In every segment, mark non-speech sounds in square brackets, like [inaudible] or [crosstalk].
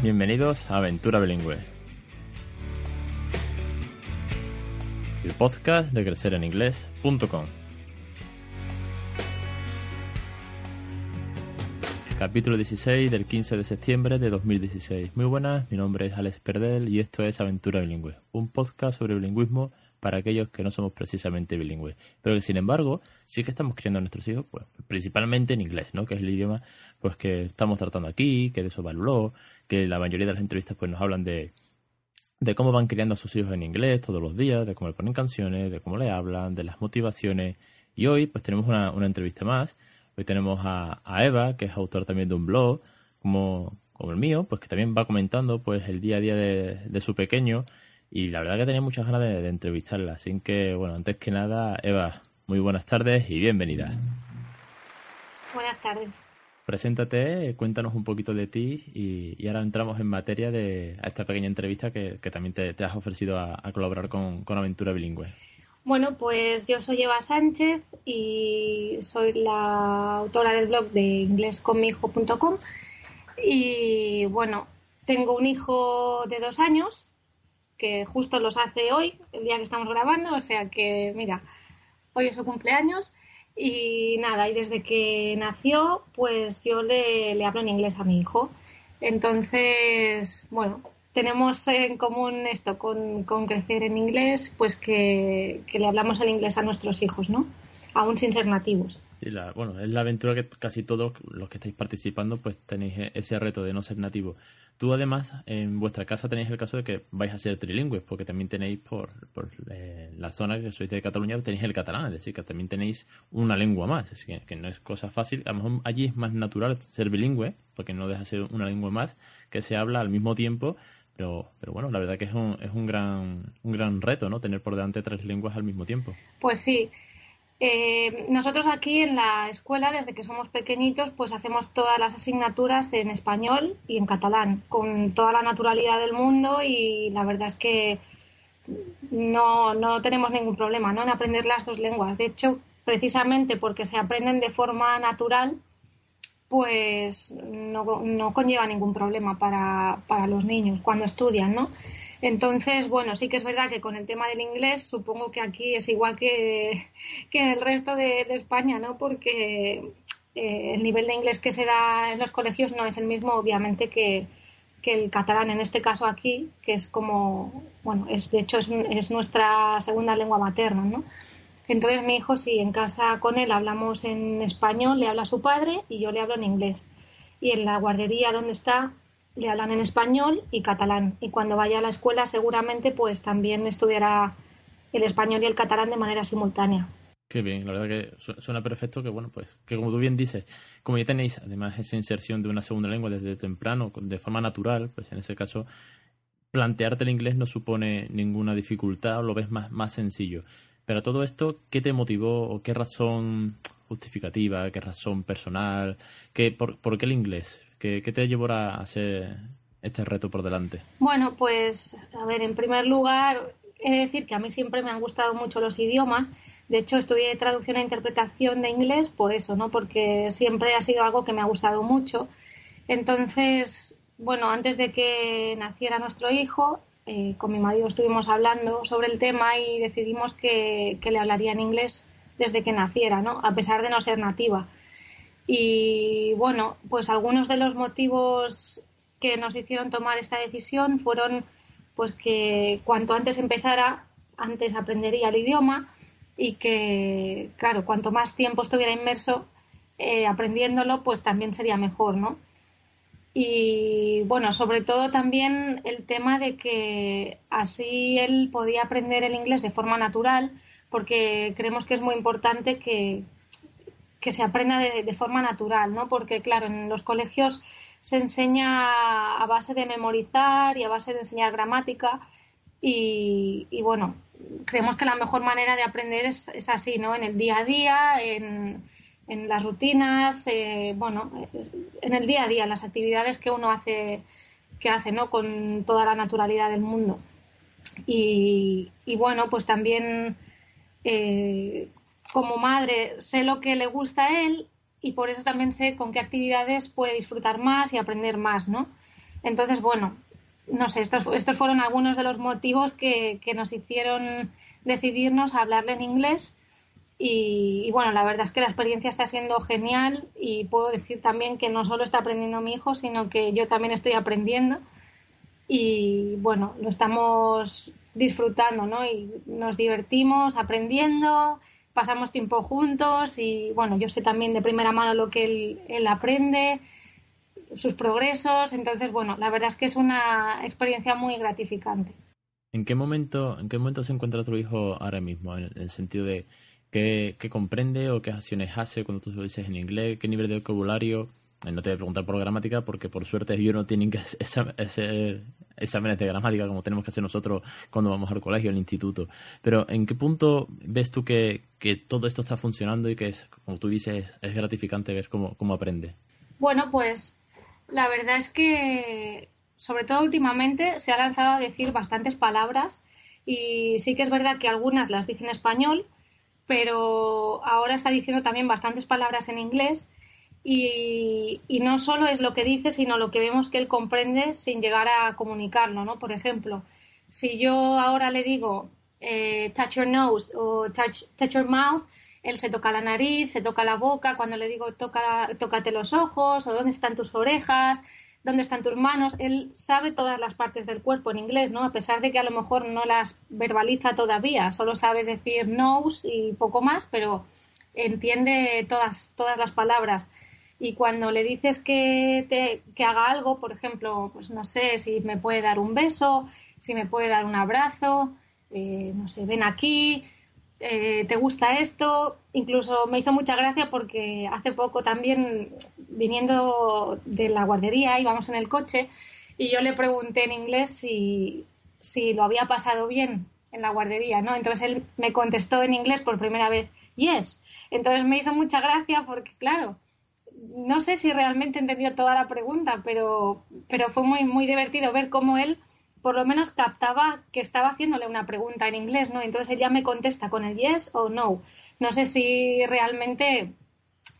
Bienvenidos a Aventura Bilingüe. El podcast de crecereninglés.com. Capítulo 16 del 15 de septiembre de 2016. Muy buenas, mi nombre es Alex Perdel y esto es Aventura Bilingüe, un podcast sobre bilingüismo para aquellos que no somos precisamente bilingües, pero que sin embargo sí que estamos criando a nuestros hijos, pues principalmente en inglés, ¿no? Que es el idioma pues que estamos tratando aquí, que de eso va el blog, que la mayoría de las entrevistas pues nos hablan de de cómo van criando a sus hijos en inglés todos los días, de cómo le ponen canciones, de cómo le hablan, de las motivaciones. Y hoy pues tenemos una, una entrevista más. Hoy tenemos a, a, Eva, que es autor también de un blog, como, como el mío, pues que también va comentando pues el día a día de, de su pequeño y la verdad que tenía muchas ganas de, de, entrevistarla. Así que, bueno, antes que nada, Eva, muy buenas tardes y bienvenida. Buenas tardes. Preséntate, cuéntanos un poquito de ti y, ahora entramos en materia de a esta pequeña entrevista que, también te, has ofrecido a, colaborar con, con, Aventura Bilingüe. Bueno, pues yo soy Eva Sánchez y soy la autora del blog de inglesconmihijo.com y bueno, tengo un hijo de dos años que justo los hace hoy, el día que estamos grabando, o sea que, mira, hoy es su cumpleaños y nada, y desde que nació, pues yo le, le hablo en inglés a mi hijo. Entonces, bueno, tenemos en común esto con, con crecer en inglés, pues que, que, le hablamos en inglés a nuestros hijos, ¿no? Aún sin ser nativos. La, bueno, es la aventura que casi todos los que estáis participando pues tenéis ese reto de no ser nativo. Tú además en vuestra casa tenéis el caso de que vais a ser trilingües porque también tenéis por, por eh, la zona que sois de Cataluña tenéis el catalán, es decir, que también tenéis una lengua más, es que, que no es cosa fácil. A lo mejor allí es más natural ser bilingüe porque no deja de ser una lengua más que se habla al mismo tiempo pero, pero bueno, la verdad que es un, es un gran un gran reto, ¿no? Tener por delante tres lenguas al mismo tiempo. Pues sí, eh, nosotros aquí en la escuela, desde que somos pequeñitos, pues hacemos todas las asignaturas en español y en catalán, con toda la naturalidad del mundo y la verdad es que no, no tenemos ningún problema ¿no? en aprender las dos lenguas. De hecho, precisamente porque se aprenden de forma natural, pues no, no conlleva ningún problema para, para los niños cuando estudian, ¿no? Entonces, bueno, sí que es verdad que con el tema del inglés supongo que aquí es igual que, que en el resto de, España, ¿no? Porque eh, el nivel de inglés que se da en los colegios no es el mismo, obviamente, que, que el catalán en este caso aquí, que es como, bueno, es de hecho es, es nuestra segunda lengua materna, ¿no? Entonces mi hijo, sí, en casa con él hablamos en español, le habla a su padre y yo le hablo en inglés. Y en la guardería donde está le hablan en español y catalán. Y cuando vaya a la escuela seguramente pues también estudiará el español y el catalán de manera simultánea. Qué bien, la verdad que suena perfecto que bueno, pues que como tú bien dices, como ya tenéis además esa inserción de una segunda lengua desde temprano, de forma natural, pues en ese caso plantearte el inglés no supone ninguna dificultad lo ves más, más sencillo. Pero todo esto, ¿qué te motivó o qué razón justificativa, qué razón personal, qué, por, por qué el inglés? ¿Qué, ¿Qué, te llevó a hacer este reto por delante? Bueno, pues a ver, en primer lugar, he de decir que a mí siempre me han gustado mucho los idiomas. De hecho, estudié traducción e interpretación de inglés por eso, ¿no? Porque siempre ha sido algo que me ha gustado mucho. Entonces, bueno, antes de que naciera nuestro hijo, eh, con mi marido estuvimos hablando sobre el tema y decidimos que, que le hablaría en inglés desde que naciera, ¿no? A pesar de no ser nativa. Y bueno, pues algunos de los motivos que nos hicieron tomar esta decisión fueron pues que cuanto antes empezara, antes aprendería el idioma y que, claro, cuanto más tiempo estuviera inmerso eh, aprendiéndolo, pues también sería mejor, ¿no? Y bueno, sobre todo también el tema de que así él podía aprender el inglés de forma natural, porque creemos que es muy importante que, que se aprenda de, forma natural, ¿no? Porque, claro, en los colegios se enseña a base de memorizar y a base de enseñar gramática y, bueno, creemos que la mejor manera de aprender es, así, ¿no? En el día a día, en, las rutinas, eh, bueno, en el día a día, en las actividades que uno hace, que hace, ¿no? Con toda la naturalidad del mundo. Y, y bueno, pues también eh, como madre sé lo que le gusta a él y por eso también sé con qué actividades puede disfrutar más y aprender más, ¿no? Entonces, bueno, no sé, estos, estos fueron algunos de los motivos que, que nos hicieron decidirnos a hablarle en inglés. Y, bueno, la verdad es que la experiencia está siendo genial y puedo decir también que no solo está aprendiendo mi hijo, sino que yo también estoy aprendiendo. Y bueno, lo estamos disfrutando, ¿no? Y nos divertimos aprendiendo, pasamos tiempo juntos y bueno, yo sé también de primera mano lo que él, aprende, sus progresos. Entonces, bueno, la verdad es que es una experiencia muy gratificante. ¿En qué momento, en qué momento se encuentra tu hijo ahora mismo? En el sentido de qué, comprende o qué acciones hace cuando tú lo dices en inglés, qué nivel de vocabulario. Eh, no te voy a preguntar por gramática porque por suerte ellos no tienen que [laughs] hacer exámenes de gramática como tenemos que hacer nosotros cuando vamos al colegio, al instituto. Pero ¿en qué punto ves tú que, todo esto está funcionando y que, como tú dices, es gratificante ver cómo, cómo aprende? Bueno, pues la verdad es que sobre todo últimamente, se ha lanzado a decir bastantes palabras y sí que es verdad que algunas las dice en español, pero ahora está diciendo también bastantes palabras en inglés y, no solo es lo que dice, sino lo que vemos que él comprende sin llegar a comunicarlo, ¿no? Por ejemplo, si yo ahora le digo eh, touch your nose o touch, touch your mouth, él se toca la nariz, se toca la boca, cuando le digo toca, tócate los ojos o dónde están tus orejas, dónde están tus manos, él sabe todas las partes del cuerpo en inglés, ¿no? A pesar de que a lo mejor no las verbaliza todavía, solo sabe decir nose y poco más, pero entiende todas, todas las palabras. Y cuando le dices que, te, que haga algo, por ejemplo, pues no sé, si me puede dar un beso, si me puede dar un abrazo, eh, no sé, ven aquí, eh, ¿te gusta esto? Incluso me hizo mucha gracia porque hace poco también, viniendo de la guardería, íbamos en el coche y yo le pregunté en inglés si, si lo había pasado bien en la guardería, ¿no? Entonces él me contestó en inglés por primera vez, yes. Entonces me hizo mucha gracia porque, claro, no sé si realmente entendió toda la pregunta, pero, pero fue muy, muy divertido ver cómo él por lo menos captaba que estaba haciéndole una pregunta en inglés, ¿no? Entonces ella me contesta con el yes o no. No sé si realmente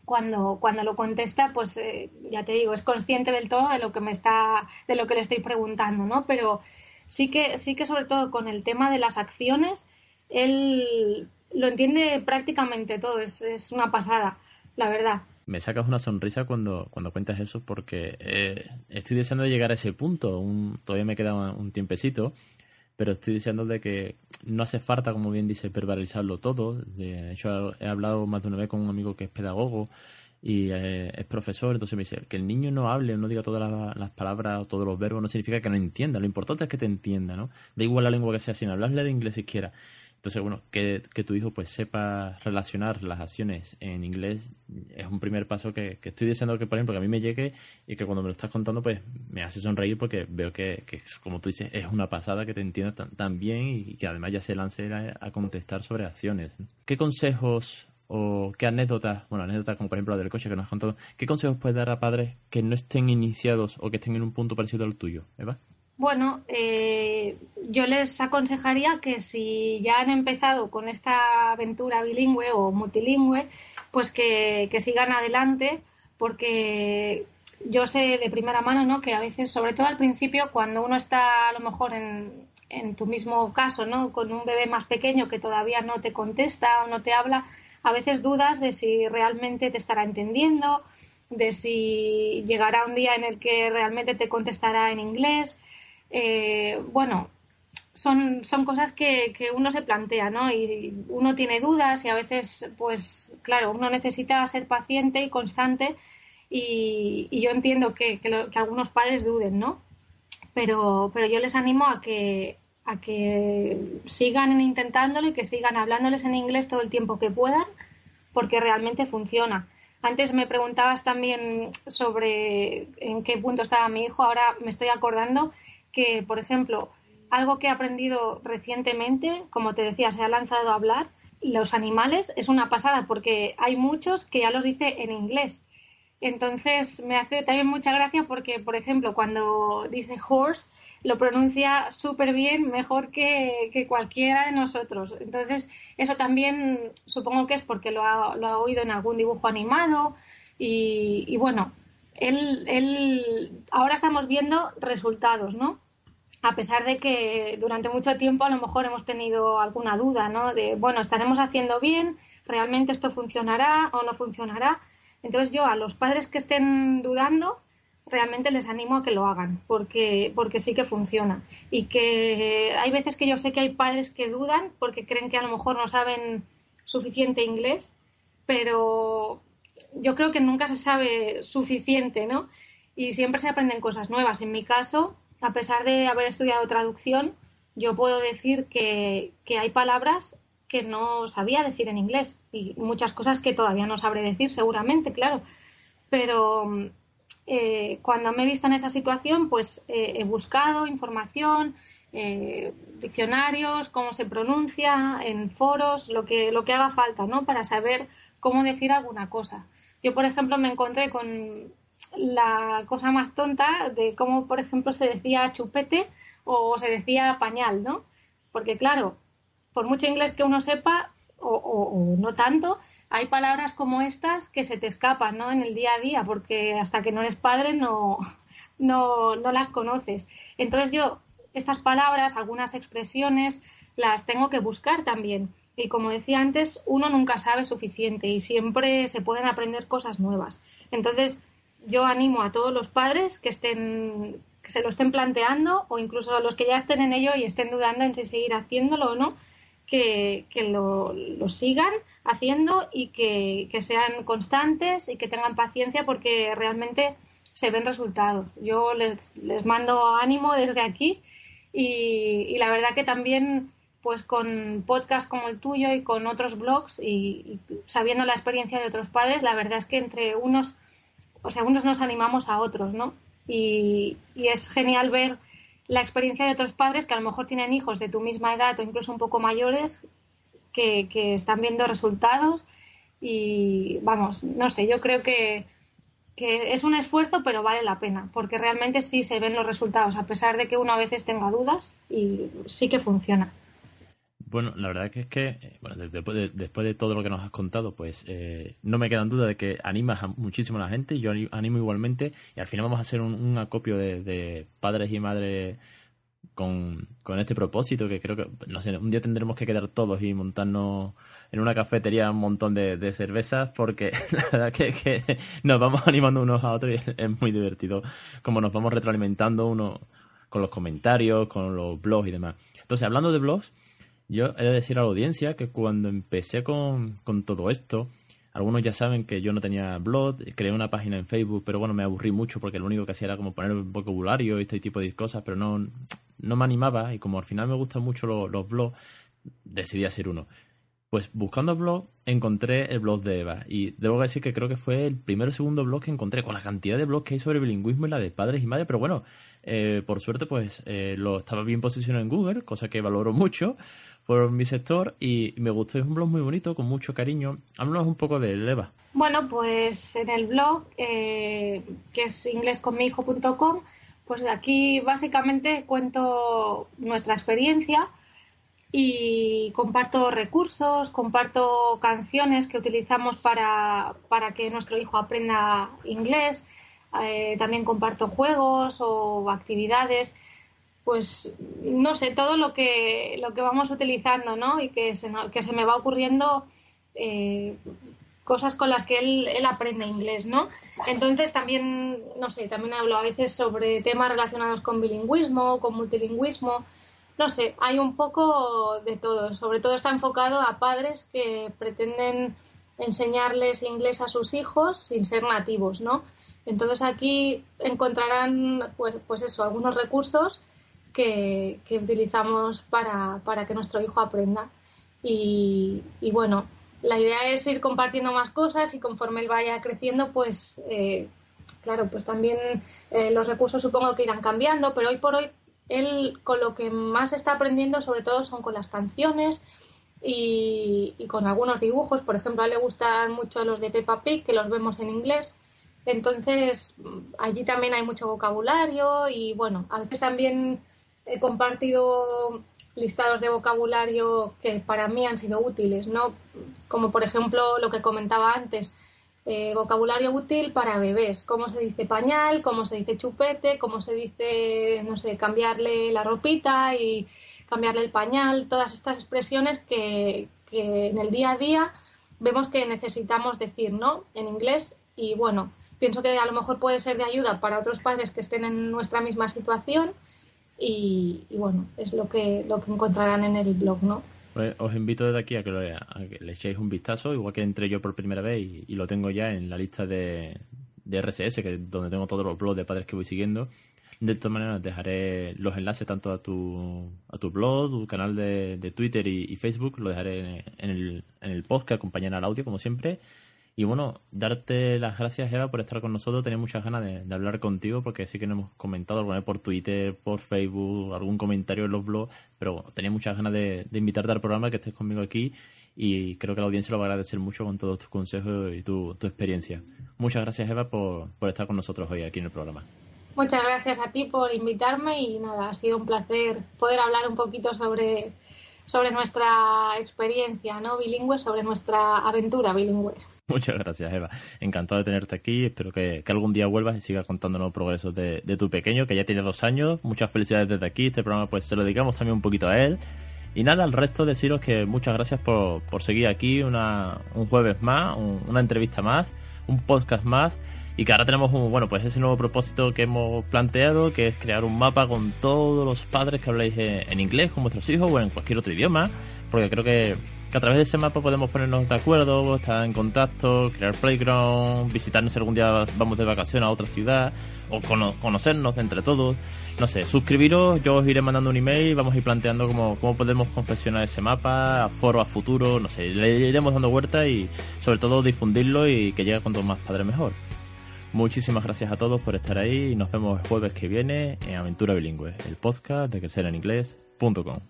cuando, cuando lo contesta, pues eh, ya te digo, es consciente del todo de lo que me está, de lo que le estoy preguntando, ¿no? Pero sí que, sí que sobre todo con el tema de las acciones, él lo entiende prácticamente todo, es, es una pasada, la verdad me sacas una sonrisa cuando, cuando cuentas eso porque eh, estoy deseando llegar a ese punto. todavía me queda un, tiempecito, pero estoy deseando de que no hace falta, como bien dice, verbalizarlo todo. De hecho, he hablado más de una vez con un amigo que es pedagogo y eh, es profesor, entonces me dice que el niño no hable, no diga todas las, las, palabras o todos los verbos, no significa que no entienda. Lo importante es que te entienda, ¿no? Da igual la lengua que sea, sin hablarle de inglés siquiera. Entonces, bueno, que, que, tu hijo pues sepa relacionar las acciones en inglés es un primer paso que, que, estoy deseando que, por ejemplo, que a mí me llegue y que cuando me lo estás contando pues me hace sonreír porque veo que, que como tú dices, es una pasada que te entienda tan, bien y que además ya se lance a, contestar sobre acciones. ¿Qué consejos o qué anécdotas, bueno, anécdotas como por ejemplo la del coche que nos has contado, qué consejos puedes dar a padres que no estén iniciados o que estén en un punto parecido al tuyo, Eva? Bueno, eh, yo les aconsejaría que si ya han empezado con esta aventura bilingüe o multilingüe, pues que, sigan adelante, porque yo sé de primera mano ¿no? que a veces, sobre todo al principio, cuando uno está a lo mejor en, en tu mismo caso, ¿no? con un bebé más pequeño que todavía no te contesta o no te habla, a veces dudas de si realmente te estará entendiendo, de si llegará un día en el que realmente te contestará en inglés eh, bueno, son, son cosas que, que, uno se plantea, ¿no? Y uno tiene dudas y a veces, pues, claro, uno necesita ser paciente y constante y, yo entiendo que, que, algunos padres duden, ¿no? Pero, pero yo les animo a que, a que sigan intentándolo y que sigan hablándoles en inglés todo el tiempo que puedan, porque realmente funciona. Antes me preguntabas también sobre en qué punto estaba mi hijo, ahora me estoy acordando que, por ejemplo, algo que he aprendido recientemente, como te decía, se ha lanzado a hablar, los animales es una pasada porque hay muchos que ya los dice en inglés. Entonces me hace también mucha gracia porque, por ejemplo, cuando dice horse, lo pronuncia súper bien, mejor que, que, cualquiera de nosotros. Entonces, eso también supongo que es porque lo ha, lo ha oído en algún dibujo animado y, y bueno, él, ahora estamos viendo resultados, ¿no? A pesar de que durante mucho tiempo a lo mejor hemos tenido alguna duda, ¿no? De, bueno, estaremos haciendo bien, realmente esto funcionará o no funcionará. Entonces yo a los padres que estén dudando, realmente les animo a que lo hagan, porque, porque sí que funciona. Y que hay veces que yo sé que hay padres que dudan porque creen que a lo mejor no saben suficiente inglés, pero yo creo que nunca se sabe suficiente, ¿no? Y siempre se aprenden cosas nuevas. En mi caso, a pesar de haber estudiado traducción, yo puedo decir que, que hay palabras que no sabía decir en inglés y muchas cosas que todavía no sabré decir, seguramente, claro. Pero eh, cuando me he visto en esa situación, pues eh, he buscado información, eh, diccionarios, cómo se pronuncia, en foros, lo que, lo que haga falta, ¿no? Para saber cómo decir alguna cosa. Yo, por ejemplo, me encontré con la cosa más tonta de cómo, por ejemplo, se decía chupete o se decía pañal, ¿no? Porque, claro, por mucho inglés que uno sepa, o no tanto, hay palabras como estas que se te escapan ¿no? en el día a día, porque hasta que no eres padre no, no, no las conoces. Entonces yo estas palabras, algunas expresiones, las tengo que buscar también. Y como decía antes, uno nunca sabe suficiente y siempre se pueden aprender cosas nuevas. Entonces, yo animo a todos los padres que estén que se lo estén planteando o incluso a los que ya estén en ello y estén dudando en si seguir haciéndolo o no, que, lo, sigan haciendo y que, sean constantes y que tengan paciencia porque realmente se ven resultados. Yo les, les mando ánimo desde aquí y, la verdad que también pues con podcasts como el tuyo y con otros blogs y, sabiendo la experiencia de otros padres, la verdad es que entre unos, o sea, unos nos animamos a otros, ¿no? Y, y es genial ver la experiencia de otros padres que a lo mejor tienen hijos de tu misma edad o incluso un poco mayores que, están viendo resultados y vamos, no sé, yo creo que, que es un esfuerzo pero vale la pena porque realmente sí se ven los resultados a pesar de que uno a veces tenga dudas y sí que funciona. Bueno, la verdad que es que, eh, bueno, después de, después de todo lo que nos has contado, pues eh, no me quedan dudas de que animas muchísimo a la gente, yo animo igualmente, y al final vamos a hacer un, acopio de, padres y madres con, este propósito, que creo que, no sé, un día tendremos que quedar todos y montarnos en una cafetería un montón de, cervezas, porque [laughs] la verdad que, que nos vamos animando unos a otros y es muy divertido, como nos vamos retroalimentando uno con los comentarios, con los blogs y demás. Entonces, hablando de blogs, yo he de decir a la audiencia que cuando empecé con, todo esto, algunos ya saben que yo no tenía blog, creé una página en Facebook, pero bueno, me aburrí mucho porque lo único que hacía era como poner vocabulario y este tipo de cosas, pero no, no me animaba y como al final me gustan mucho los, blogs, decidí hacer uno. Pues buscando blog encontré el blog de Eva y debo decir que creo que fue el primero o segundo blog que encontré con la cantidad de blogs que hay sobre bilingüismo y la de padres y madres, pero bueno, eh, por suerte pues eh, lo estaba bien posicionado en Google, cosa que valoro mucho por mi sector y me gustó. Es un blog muy bonito, con mucho cariño. Háblanos un poco de Eva. Bueno, pues en el blog, eh, que es inglesconmihijo.com, pues aquí básicamente cuento nuestra experiencia y comparto recursos, comparto canciones que utilizamos para, para que nuestro hijo aprenda inglés. Eh, también comparto juegos o actividades pues no sé, todo lo que, lo que vamos utilizando, ¿no? Y que se, que se me va ocurriendo eh, cosas con las que él, él aprende inglés, ¿no? Entonces también, no sé, también hablo a veces sobre temas relacionados con bilingüismo, con multilingüismo, no sé, hay un poco de todo. Sobre todo está enfocado a padres que pretenden enseñarles inglés a sus hijos sin ser nativos, ¿no? Entonces aquí encontrarán, pues, pues eso, algunos recursos que, utilizamos para, para, que nuestro hijo aprenda. Y, bueno, la idea es ir compartiendo más cosas y conforme él vaya creciendo, pues eh, claro, pues también eh, los recursos supongo que irán cambiando, pero hoy por hoy él con lo que más está aprendiendo sobre todo son con las canciones y, y, con algunos dibujos. Por ejemplo, a él le gustan mucho los de Peppa Pig, que los vemos en inglés. Entonces, allí también hay mucho vocabulario y bueno, a veces también he compartido listados de vocabulario que para mí han sido útiles, ¿no? Como por ejemplo lo que comentaba antes, eh, vocabulario útil para bebés, cómo se dice pañal, cómo se dice chupete, cómo se dice, no sé, cambiarle la ropita y cambiarle el pañal, todas estas expresiones que, que en el día a día vemos que necesitamos decir, ¿no? En inglés. Y bueno, pienso que a lo mejor puede ser de ayuda para otros padres que estén en nuestra misma situación y, bueno, es lo que, lo que encontrarán en el blog, ¿no? Pues os invito desde aquí a que, le echéis un vistazo, igual que entré yo por primera vez y, lo tengo ya en la lista de, de RSS, que es donde tengo todos los blogs de padres que voy siguiendo. De todas maneras, dejaré los enlaces tanto a tu, a tu blog, tu canal de, de Twitter y, Facebook, lo dejaré en el, en el post que acompañará al audio, como siempre. Y bueno, darte las gracias, Eva, por estar con nosotros. Tenía muchas ganas de, hablar contigo porque sí que nos hemos comentado alguna vez por Twitter, por Facebook, algún comentario en los blogs, pero tenía muchas ganas de, invitarte al programa, que estés conmigo aquí y creo que la audiencia lo va a agradecer mucho con todos tus consejos y tu, experiencia. Muchas gracias, Eva, por estar con nosotros hoy aquí en el programa. Muchas gracias a ti por invitarme y nada, ha sido un placer poder hablar un poquito sobre, sobre nuestra experiencia ¿no? bilingüe, sobre nuestra aventura bilingüe. Muchas gracias, Eva. Encantado de tenerte aquí. Espero que, algún día vuelvas y sigas contándonos progresos de, de, tu pequeño, que ya tiene dos años. Muchas felicidades desde aquí. Este programa pues se lo dedicamos también un poquito a él. Y nada, al resto deciros que muchas gracias por, por seguir aquí una, un jueves más, una entrevista más, un podcast más. Y que ahora tenemos un, bueno, pues ese nuevo propósito que hemos planteado, que es crear un mapa con todos los padres que habláis en inglés con vuestros hijos o en cualquier otro idioma. Porque creo que que a través de ese mapa podemos ponernos de acuerdo, estar en contacto, crear playground, visitarnos algún día vamos de vacaciones a otra ciudad, o conocernos entre todos. No sé, suscribiros, yo os iré mandando un email, vamos a ir planteando cómo, podemos confeccionar ese mapa, a foro, a futuro, no sé, le iremos dando vuelta y sobre todo difundirlo y que llegue cuanto más padres mejor. Muchísimas gracias a todos por estar ahí y nos vemos el jueves que viene en Aventura Bilingüe, el podcast de crecereninglés.com.